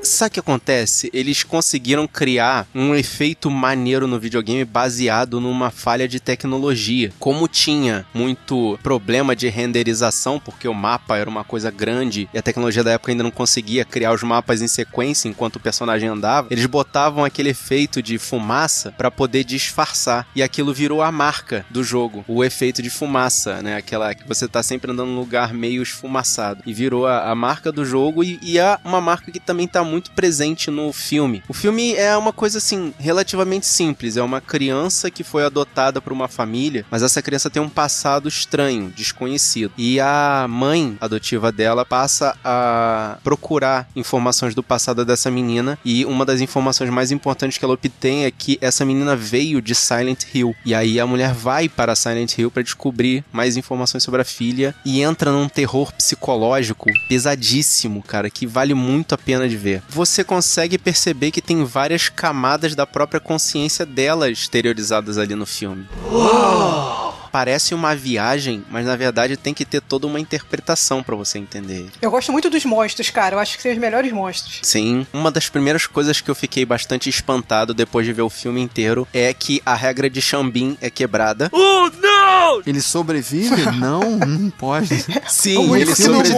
Sabe o que acontece? Eles conseguiram criar um efeito maneiro no videogame baseado numa falha de tecnologia. Como tinha muito problema de renderização, porque o mapa era uma coisa grande e a tecnologia da época ainda não conseguia criar os mapas em sequência enquanto o personagem andava, eles botavam aquele efeito de fumaça para poder disfarçar. E aquilo virou a marca do jogo, o efeito de fumaça, né? Aquela que você tá sempre andando num lugar meio esfumaçado. E virou a, a marca do jogo e, e é uma marca que também tá muito presente no filme. O filme é uma coisa assim, relativamente simples. É uma criança que foi adotada por uma família, mas essa criança tem um passado estranho, desconhecido. E a mãe adotiva dela passa a procurar informações do passado dessa menina. E uma das informações mais importantes que ela obtém é que essa menina veio de Silent Hill. E aí a mulher vai para Silent Hill para descobrir mais informações sobre a filha e entra num terror psicológico pesadíssimo, cara, que vale muito a pena de ver você consegue perceber que tem várias camadas da própria consciência dela exteriorizadas ali no filme. Uou! Parece uma viagem, mas na verdade tem que ter toda uma interpretação para você entender. Eu gosto muito dos monstros, cara. Eu acho que são os melhores monstros. Sim, uma das primeiras coisas que eu fiquei bastante espantado depois de ver o filme inteiro é que a regra de Xambin é quebrada. Oh, não! Ele sobrevive? não, não pode. Sim, ele sobrevive.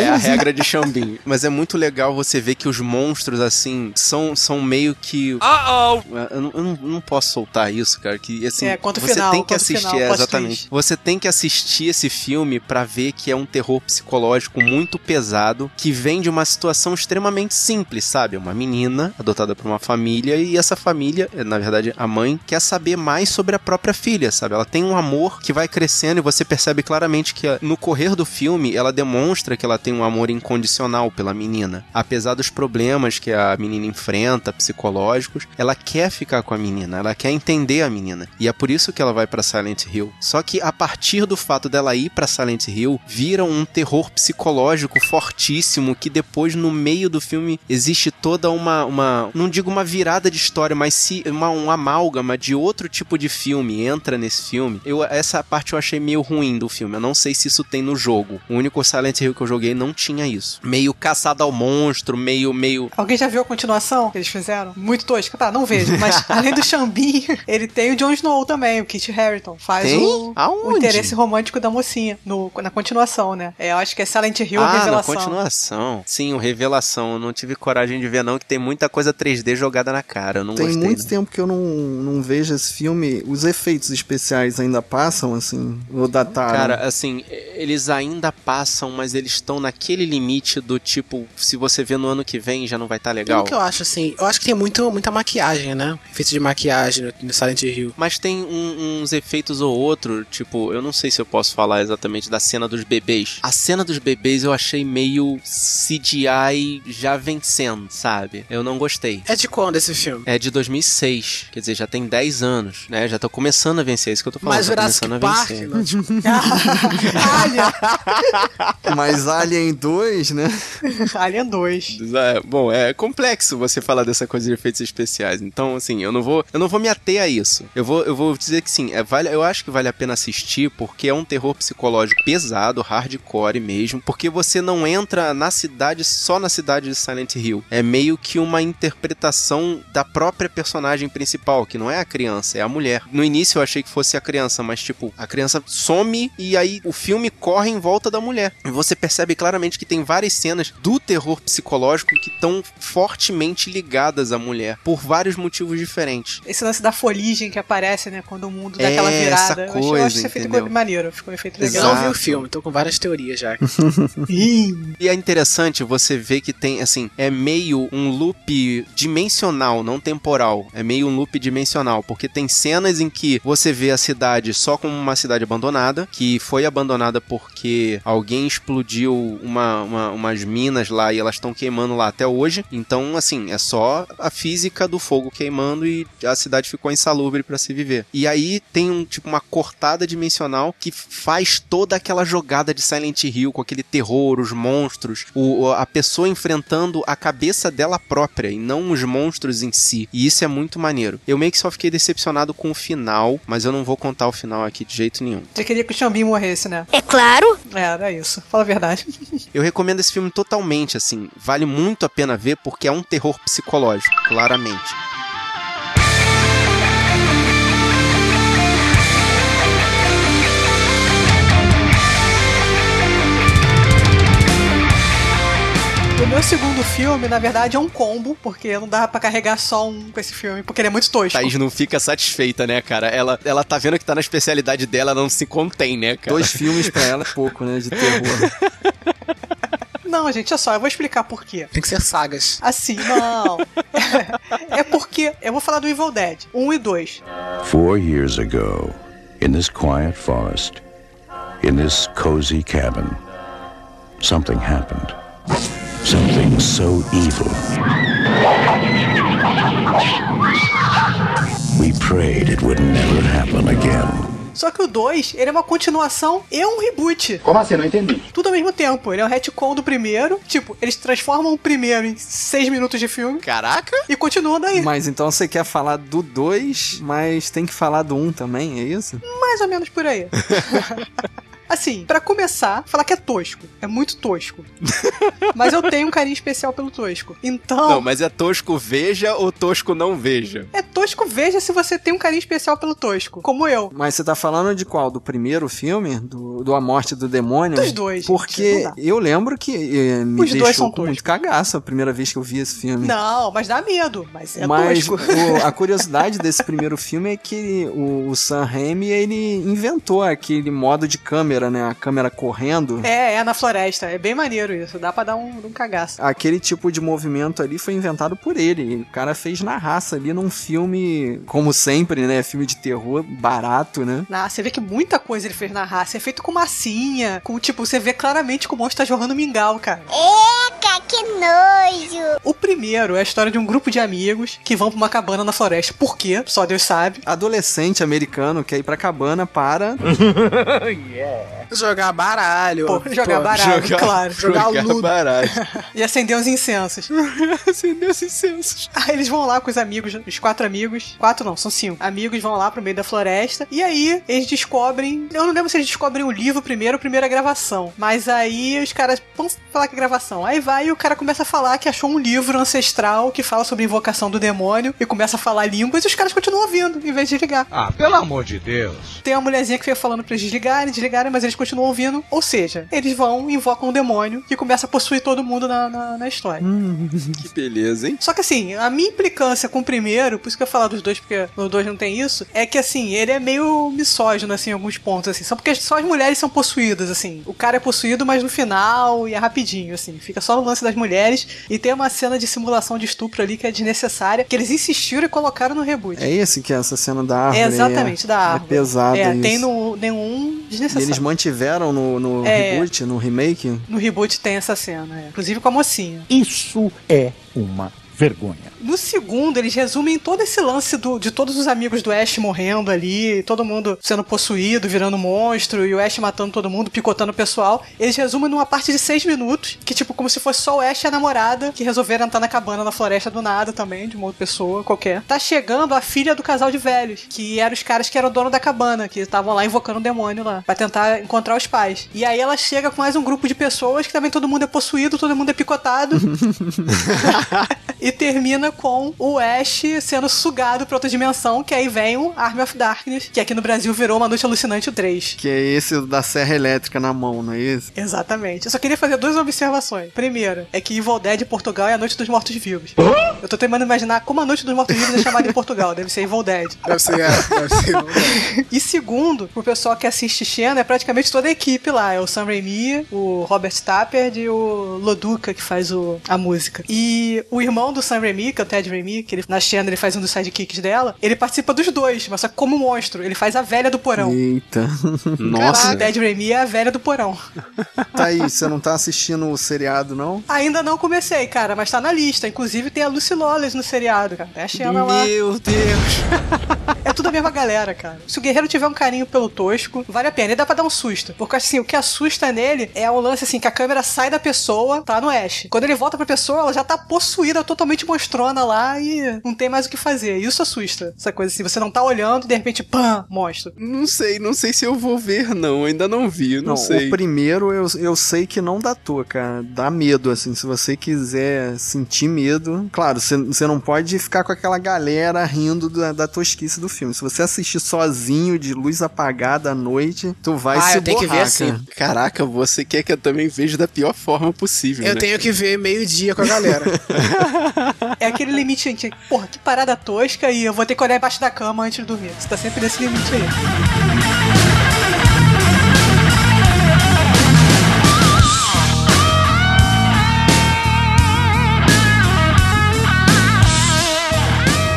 É a regra de Xambin. Mas é muito legal você ver que os monstros, assim, são, são meio que. Uh -oh. eu, não, eu não, posso soltar isso, cara. Que, assim, é, quanto você final, tem que assistir. Final, é, exatamente. Você tem que assistir esse filme para ver que é um terror psicológico muito pesado, que vem de uma situação extremamente simples, sabe? Uma menina adotada por uma família e essa família, na verdade, a mãe, quer saber mais sobre a própria filha, sabe? Ela tem um amor que vai crescendo e você percebe claramente que no correr do filme ela demonstra que ela tem um amor incondicional pela menina. Apesar dos problemas que a menina enfrenta, psicológicos, ela quer ficar com a menina, ela quer entender a menina. E é por isso que ela vai para Silent Hill. Só que a partir do fato dela ir para Silent Hill, vira um terror psicológico fortíssimo que depois no meio do filme existe toda uma, uma não digo uma virada de história, mas se uma um amálgama de outro tipo de filme entra nesse filme. Eu essa parte eu achei meio ruim do filme. Eu não sei se isso tem no jogo. O único Silent Hill que eu joguei não tinha isso. Meio caçado ao monstro, meio, meio. Alguém já viu a continuação que eles fizeram? Muito tosca. Tá, não vejo. Mas além do Xambin, ele tem o Jon Snow também, o Kit Harington. Faz Tem? o, Aonde? o interesse romântico da mocinha no, na continuação, né? É, eu acho que é Silent Hill ah, Revelação. na continuação. Sim, o Revelação. Eu não tive coragem de ver, não, que tem muita coisa 3D jogada na cara. Eu não Tem gostei. muito né? tempo que eu não, não vejo esse filme. Os efeitos especiais ainda passam, assim? Ou dataram? Cara, assim, eles ainda passam, mas eles estão naquele limite do tipo, se você vê no ano que vem, já não vai estar Pelo legal. que eu acho, assim, eu acho que tem muito, muita maquiagem, né? Efeitos de maquiagem no, no Silent Hill. Mas tem um- uns efeitos ou outro, tipo, eu não sei se eu posso falar exatamente da cena dos bebês. A cena dos bebês eu achei meio CGI já vencendo, sabe? Eu não gostei. É de quando esse filme? É de 2006, quer dizer, já tem 10 anos, né? Já tô começando a vencer, é isso que eu tô falando. Mas tô Jurassic começando a Park, vencer. não, tipo, Mas Alien 2, né? Alien 2. É, bom, é complexo você falar dessa coisa de efeitos especiais. Então, assim, eu não vou, eu não vou me ater a isso. Eu vou, eu vou dizer que sim, é, vale, eu acho que vale a pena assistir porque é um terror psicológico pesado, hardcore mesmo, porque você não entra na cidade só na cidade de Silent Hill. É meio que uma interpretação da própria personagem principal, que não é a criança, é a mulher. No início eu achei que fosse a criança, mas tipo, a criança some e aí o filme corre em volta da mulher. E você percebe claramente que tem várias cenas do terror psicológico que estão fortemente ligadas à mulher, por vários motivos diferentes. Esse lance da foligem que aparece, né? Quando o mundo dá É, aquela essa virada. eu eu coisa, acho esse efeito entendeu? ficou maneiro, ficou um efeito eu legal. não vi Exato. o filme, tô com várias teorias já. E é interessante você ver que tem, assim, é meio um loop dimensional, não temporal. É meio um loop dimensional, porque tem cenas em que você vê a cidade só como uma cidade abandonada, que foi abandonada porque alguém explodiu uma, uma- umas minas lá e elas estão queimando lá até hoje. Então, assim, é só a física do fogo queimando e a cidade ficou insalubre para se viver. E aí tem um tipo uma cortada dimensional que faz toda aquela jogada de Silent Hill com aquele terror, os monstros, o, a pessoa enfrentando a cabeça dela própria e não os monstros em si. E isso é muito maneiro. Eu meio que só fiquei decepcionado com o final, mas eu não vou contar o final aqui de jeito nenhum. Você queria que o Xambin morresse, né? É claro. É, era isso. Fala a verdade. Eu recomendo esse filme totalmente, assim. Vale muito a pena ver porque é um terror psicológico, claramente. O meu segundo filme, na verdade, é um combo, porque não dava pra carregar só um com esse filme, porque ele é muito tosco. Thaís não fica satisfeita, né, cara? Ela, ela tá vendo que tá na especialidade dela, ela não se contém, né, cara? Dois filmes pra ela é pouco, né? De terror. Não, gente, é só, eu vou explicar por quê. Tem que ser sagas. Assim, não. é porque, eu vou falar do Evil Dead, 1 e 2. Four years ago, in this quiet forest, in this cozy cabin, something happened. Something so evil. We prayed it would never happen again. Só que o 2, ele é uma continuação e um reboot. Como assim? Não entendi. Tudo ao mesmo tempo. Ele é um retcon do primeiro. Tipo, eles transformam o primeiro em 6 minutos de filme. Caraca! E continuam daí. Mas então você quer falar do 2, mas tem que falar do 1 um também, é isso? Mais ou menos por aí. Assim, pra começar, falar que é tosco. É muito tosco. mas eu tenho um carinho especial pelo tosco. Então. Não, mas é tosco veja ou tosco não veja? É tosco, veja se você tem um carinho especial pelo tosco. Como eu. Mas você tá falando de qual? Do primeiro filme? Do, do A Morte do Demônio? Dos dois, Porque eu lembro que eh, me Os dois deixou são com muito cagaço a primeira vez que eu vi esse filme. Não, mas dá medo. Mas é Mas tosco. o- a curiosidade desse primeiro filme é que o, o Sam Raimi, ele inventou aquele modo de câmera, né? A câmera correndo. É, é na floresta. É bem maneiro isso. Dá pra dar um, um cagaço. Aquele tipo de movimento ali foi inventado por ele. O cara fez na raça ali num filme, como sempre, né? Filme de terror barato, né? Ah, você vê que muita coisa ele fez na raça. É feito com massinha. Com, tipo, você vê claramente que o monstro tá jogando mingau, cara. Eca, que nojo! O primeiro é a história de um grupo de amigos que vão pra uma cabana na floresta. Por quê? Só Deus sabe. Adolescente americano quer ir pra cabana para. Jogar baralho. Pô, jogar baralho, jogar- claro. Jogar Jogar ludo. baralho. E acender os incensos. Acender os incensos. Aí eles vão lá com os amigos, os quatro amigos. Quatro não, são cinco. Amigos vão lá pro meio da floresta. E aí eles descobrem. Eu não lembro se eles descobrem o livro primeiro ou primeiro a gravação. Mas aí os caras. Vamos falar que é gravação. Aí vai e o cara começa a falar que achou um livro ancestral que fala sobre a invocação do demônio. E começa a falar línguas e os caras continuam ouvindo, em vez de desligar. Ah, pelo amor de Deus. Tem uma mulherzinha que fica falando pra eles desligarem, desligarem, mas eles continuam ouvindo. Ou seja, eles vão, invocam um demônio que começa a possuir todo mundo na, na, na história. Que beleza, hein? Só que assim, a minha implicância com o primeiro, por isso que eu ia falar dos dois, porque no dois não tem isso, é que assim, ele é meio misógino, assim, em alguns pontos, assim. Só porque só as mulheres são possuídas, assim. O cara é possuído, mas no final e é rapidinho, assim. Fica só no lance das mulheres e tem uma cena de simulação de estupro ali que é desnecessária, que eles insistiram e colocaram no reboot. É esse que é essa cena da árvore. É exatamente, é, da árvore. É pesado É, isso. tem no nenhum E desnecessário. eles mantiveram no, no É. reboot, no remake. No reboot tem essa cena, é. inclusive com a mocinha. Isso é uma vergonha. No segundo, eles resumem todo esse lance do, de todos os amigos do Ash morrendo ali, todo mundo sendo possuído, virando monstro, e o Ash matando todo mundo, picotando o pessoal. Eles resumem numa parte de seis minutos, que tipo, como se fosse só o Ash e a namorada, que resolveram entrar na cabana na floresta do nada também, de uma outra pessoa qualquer. Tá chegando a filha do casal de velhos, que eram os caras que eram dono da cabana, que estavam lá invocando o demônio lá, pra tentar encontrar os pais. E aí ela chega com mais um grupo de pessoas, que também todo mundo é possuído, todo mundo é picotado. E termina com o Ash sendo sugado pra outra dimensão, que aí vem o Army of Darkness, que aqui no Brasil virou Uma Noite Alucinante o 3. Que é esse da serra elétrica na mão, não é esse? Exatamente. Eu só queria fazer duas observações. Primeira, é que Evil Dead em Portugal é a Noite dos Mortos-Vivos. Eu tô tentando imaginar como a Noite dos Mortos-Vivos é chamada em Portugal. Deve ser Evil Dead. Deve ser, é, deve ser. E segundo, pro pessoal que assiste Xena, é praticamente toda a equipe lá. É o Sam Raimi, o Robert Tappert e o Loduca, que faz o, a música. E o irmão do Sam Raimi, que é o Ted Raimi, que ele, na Xena ele faz um dos sidekicks dela, ele participa dos dois, mas só que como monstro. Ele faz a velha do porão. Eita. Caraca, Nossa. o Ted Raimi é a velha do porão. Tá aí, você não tá assistindo o seriado, não? Ainda não comecei, cara, mas tá na lista. Inclusive tem a Lucy Lawless no seriado, cara. É a Xena lá. Meu Deus. É tudo a mesma galera, cara. Se o guerreiro tiver um carinho pelo tosco, vale a pena. E dá pra dar um susto. Porque assim, o que assusta nele é o lance assim, que a câmera sai da pessoa, tá no Ash. Quando ele volta pra pessoa, ela já tá possuída, totalmente monstrona lá e não tem mais o que fazer. Isso assusta. Essa coisa assim, você não tá olhando e de repente, pam, monstro. Não sei, não sei se eu vou ver, não. Ainda não vi, não, Não, sei. o primeiro eu, eu sei que não dá toa, cara. Dá medo, assim. Se você quiser sentir medo. Claro, você, não pode ficar com aquela galera rindo da, da tosquice do filme. Se você assistir sozinho, de luz apagada à noite, tu vai Ah, se eu tenho que ver borrar, assim. cara. Caraca, você quer que eu também veja da pior forma possível, Eu né? tenho que ver meio-dia com a galera. É aquele limite, gente. Porra, que parada tosca e eu vou ter que olhar embaixo da cama antes de dormir. Você tá sempre nesse limite aí.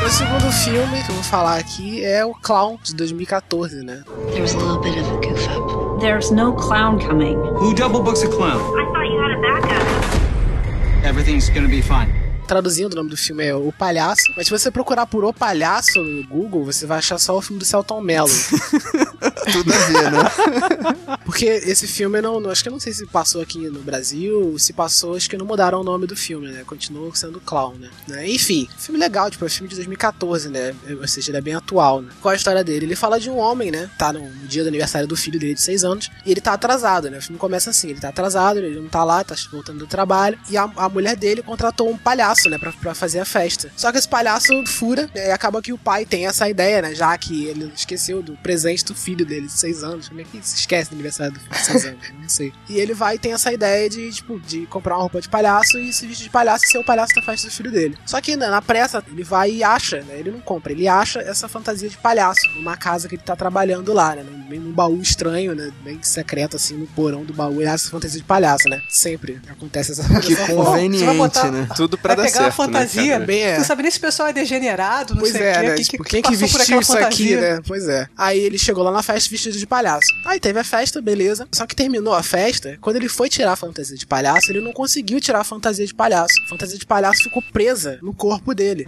O segundo filme que eu vou falar aqui é o Clown, de 2014, né? There was a little bit of a goof up. There's no clown coming. Who double books a clown? I thought you had a backup. Everything's gonna be fine. Traduzindo, o nome do filme é O Palhaço. Mas se você procurar por O Palhaço no Google, você vai achar só o filme do Celton Mello. Tudo a ver, né? Porque esse filme não, não- Acho que eu não sei se passou aqui no Brasil. Se passou, acho que não mudaram o nome do filme, né? Continua sendo Clown, né? Né? Enfim, filme legal, tipo, é um filme de 2014, né? Ou seja, ele é bem atual, né? Qual a história dele? Ele fala de um homem, né? Tá no dia do aniversário do filho dele de 6 anos. E ele tá atrasado, né? O filme começa assim: ele tá atrasado, ele não tá lá, tá voltando do trabalho. E a, a mulher dele contratou um palhaço, né? Pra, pra fazer a festa. Só que esse palhaço fura, né? E acaba que o pai tem essa ideia, né? Já que ele esqueceu do presente do filho dele de 6 anos. Como é que se esquece do aniversário do filho de 6 anos? Não sei. E ele vai e tem essa ideia de, tipo, de comprar uma roupa de palhaço e se vestir de palhaço e ser o palhaço da festa do filho dele. Só que né, na pressa, ele vai e acha, né? Ele não compra, ele acha essa fantasia de palhaço numa casa que ele tá trabalhando lá, né? Num, num baú estranho, né? Bem secreto, assim, no porão do baú. Ele acha essa fantasia de palhaço, né? Sempre acontece essa Que forma. conveniente, vai botar- né? Tudo pra Vai dar pegar certo, a fantasia, né? Bem, é. Não sabe nem se o pessoal é degenerado, não Pois sei é, o quê. né? que, Tipo, que quem que vestiu aquela isso aqui, né? Pois é. Aí ele chegou lá na festa vestido de palhaço. Aí teve a festa, beleza. Só que terminou a festa, quando ele foi tirar a fantasia de palhaço, ele não conseguiu tirar a fantasia de palhaço. A fantasia de palhaço ficou presa no corpo dele.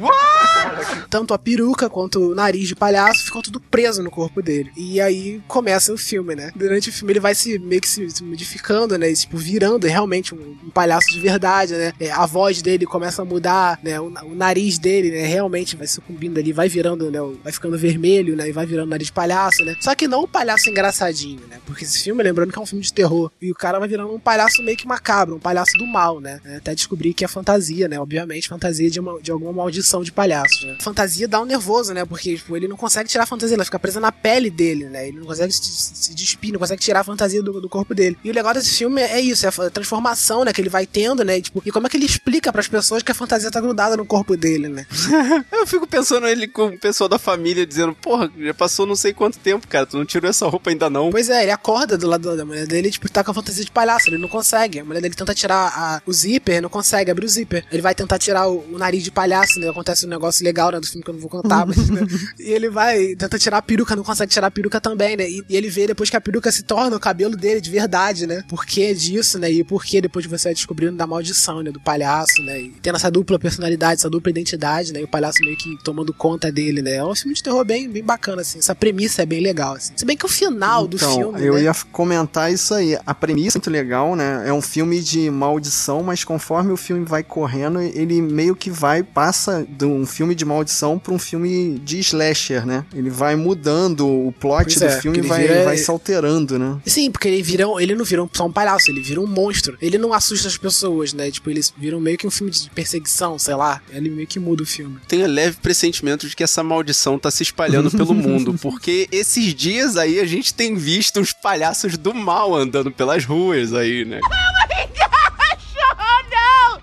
Tanto a peruca quanto o nariz de palhaço ficou tudo preso no corpo dele. E aí começa o filme, né? Durante o filme ele vai se meio que se, se modificando, né? E, tipo, virando realmente um, um palhaço de verdade, né? É, a voz dele começa a mudar, né? O, o, nariz dele, né? Realmente vai sucumbindo ali, vai virando, né? Vai ficando vermelho, né? E vai virando nariz de palhaço, né? Só que não o palhaço engraçadinho, né? Porque esse filme, lembrando que é um filme de terror, e o cara vai virando um palhaço meio que macabro, um palhaço do mal, né? Até descobrir que é fantasia, né? Obviamente, fantasia de, uma, de alguma maldição de palhaço, né? Fantasia dá um nervoso, né? Porque tipo, ele não consegue tirar a fantasia, ela fica presa na pele dele, né? Ele não consegue se, se despir, não consegue tirar a fantasia do, do corpo dele. E o legal desse filme é isso, é a transformação, né? Que ele vai tendo, né? E, tipo, e como é que ele explica para as pessoas que a fantasia tá grudada no corpo dele, né? Eu fico pensando ele com o pessoal da família dizendo, porra, já passou não sei quanto tempo, cara, tu não tirou essa roupa ainda não. Pois é, ele acorda do lado da mulher dele, tipo, tá com a fantasia de palhaço, ele não consegue. A mulher dele tenta tirar a, o zíper, não consegue abrir o zíper. Ele vai tentar tirar o, o nariz de palhaço, né? Acontece um negócio legal, né, do filme que eu não vou contar, mas, né? E ele vai, tenta tirar a peruca, não consegue tirar a peruca também, né? E, e, ele vê depois que a peruca se torna o cabelo dele de verdade, né? Por que disso, né? E por que depois você vai descobrindo da maldição, né? Do palhaço, né? E tendo essa dupla personalidade, essa dupla identidade, né? E o palhaço meio que tomando conta dele, né? É um filme de terror bem, bem bacana, assim. Essa premissa é bem legal, assim. Se bem que o final então, do filme. Eu né? ia comentar isso aí. A premissa é muito legal, né? É um filme de maldição, mas conforme o filme vai correndo, ele meio que vai, passa de um filme de maldição para um filme de slasher, né? Ele vai mudando o plot Pois do é, filme e vai, vira- vai se alterando, né? Sim, porque ele vira, ele não vira um, só um palhaço, ele vira um monstro. Ele não assusta as pessoas, né? Tipo, eles viram meio que um filme de perseguição, sei lá. Ele meio que muda o filme. Tenho leve pressentimento de que essa maldição tá se espalhando pelo mundo, porque esses dias aí a gente tem visto uns palhaços do mal andando pelas ruas aí, né?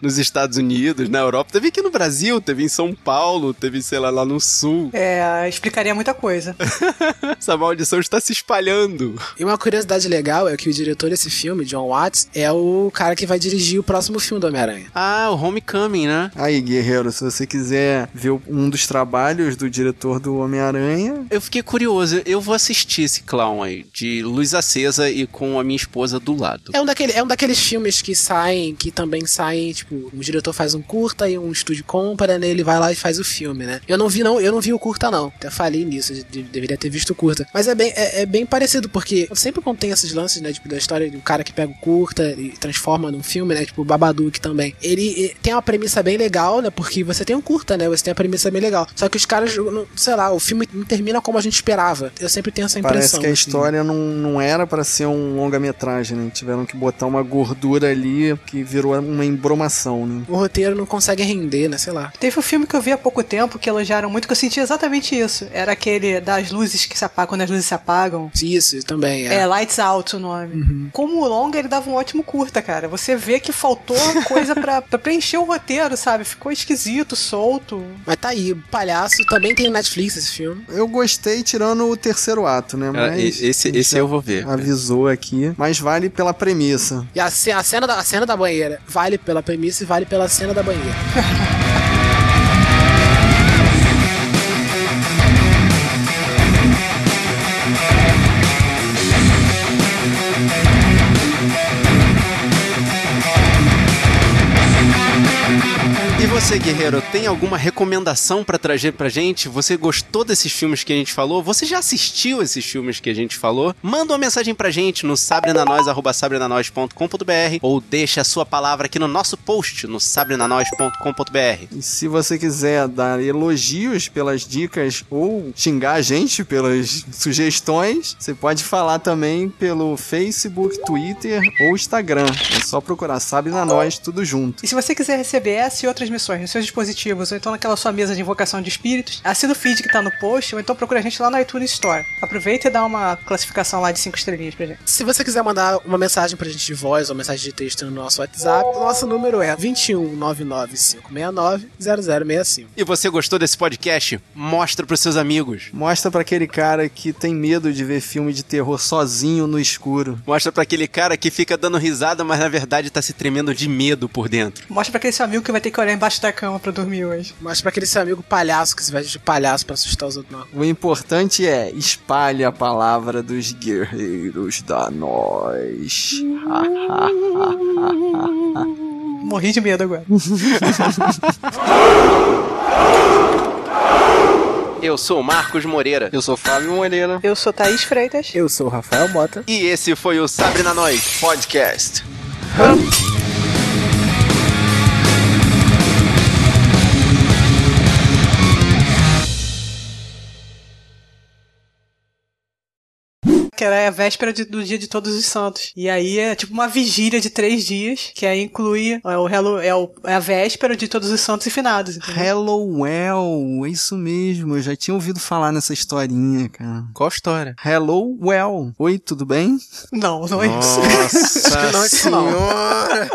Nos Estados Unidos, na Europa, teve aqui no Brasil, teve em São Paulo, teve, sei lá, lá no sul. É, explicaria muita coisa. Essa maldição está se espalhando. E uma curiosidade legal é que o diretor desse filme, John Watts, é o cara que vai dirigir o próximo filme do Homem-Aranha. Ah, o Homecoming, né? Aí, guerreiro, se você quiser ver um dos trabalhos do diretor do Homem-Aranha, Eu fiquei curioso, eu vou assistir esse clown aí, de luz acesa e com a minha esposa do lado. É um, daquele, é um daqueles filmes que saem, que também saem, tipo, o diretor faz um curta e um estúdio compra, né? Ele vai lá e faz o filme, né? Eu não vi, não, eu não vi o curta, não. Até falei nisso, de- de- deveria ter visto o curta. Mas é bem, é, é bem parecido, porque sempre quando tem esses lances, né? Tipo, da história do cara que pega o curta e transforma num filme, né? Tipo, o Babadook também. Ele tem uma premissa bem legal, né? Porque você tem um curta, né? Você tem a premissa bem legal. Só que os caras, não- sei lá, o filme não termina como a gente esperava. Eu sempre tenho essa impressão. parece que a assim. história não, não era pra ser um longa-metragem, né? Tiveram que botar uma gordura ali que virou uma embromação, né? O roteiro não consegue render, né? Sei lá. Teve um filme que eu vi há pouco tempo que elogiaram muito, que eu senti exatamente isso. Era aquele das luzes que se apagam, quando as luzes se apagam. Isso, também É, Lights Out o nome. Como longa, ele dava um ótimo curta, cara. Você vê que faltou coisa pra, pra preencher o roteiro, sabe? Ficou esquisito, solto. Mas tá aí, Palhaço também tem no Netflix esse filme. Eu gostei tirando o terceiro ato, né? Ah, Mas e- esse- esse eu vou ver. Avisou aqui, mas vale pela premissa. E a, a cena da, a cena da banheira vale pela premissa e vale pela cena da banheira. você, guerreiro, tem alguma recomendação pra trazer pra gente? Você gostou desses filmes que a gente falou? Você já assistiu esses filmes que a gente falou? Manda uma mensagem pra gente no sabrenanois@sabrenanois.com.br ou deixa a sua palavra aqui no nosso post no sabrenanois.com.br. E se você quiser dar elogios pelas dicas ou xingar a gente pelas sugestões, você pode falar também pelo Facebook, Twitter ou Instagram. É só procurar Sabe na Nós, tudo junto. E se você quiser receber essa e outras missões nos seus dispositivos, ou então naquela sua mesa de invocação de espíritos, assina o feed que tá no post, ou então procura a gente lá no iTunes Store. Aproveita e dá uma classificação lá de 5 estrelinhas pra gente. Se você quiser mandar uma mensagem pra gente de voz ou mensagem de texto no nosso WhatsApp, o nosso número é 21995690065. E você gostou desse podcast? Mostra pros seus amigos. Mostra pra aquele cara que tem medo de ver filme de terror sozinho no escuro. Mostra pra aquele cara que fica dando risada, mas na verdade tá se tremendo de medo por dentro. Mostra pra aquele seu amigo que vai ter que olhar embaixo da cama pra dormir hoje. Mas pra aquele seu amigo palhaço que se veste de palhaço pra assustar os outros, não. O importante é espalhe a palavra dos guerreiros da nós. Morri de medo agora. Eu sou o Marcos Moreira. Eu sou Fábio Moreira. Eu sou Thaís Freitas. Eu sou o Rafael Mota. E esse foi o Sabre na Nós Podcast. Que era a véspera de- do dia de Todos os Santos. E aí é tipo uma vigília de três dias, que aí inclui é, o, Hello, é, o- é a véspera de Todos os Santos e Finados. entendeu? Hallowell, é isso mesmo. Eu já tinha ouvido falar nessa historinha, cara. Qual história? Hallowell. Oi, tudo bem? Não, não é isso. Nossa Acho que não é isso, senhora!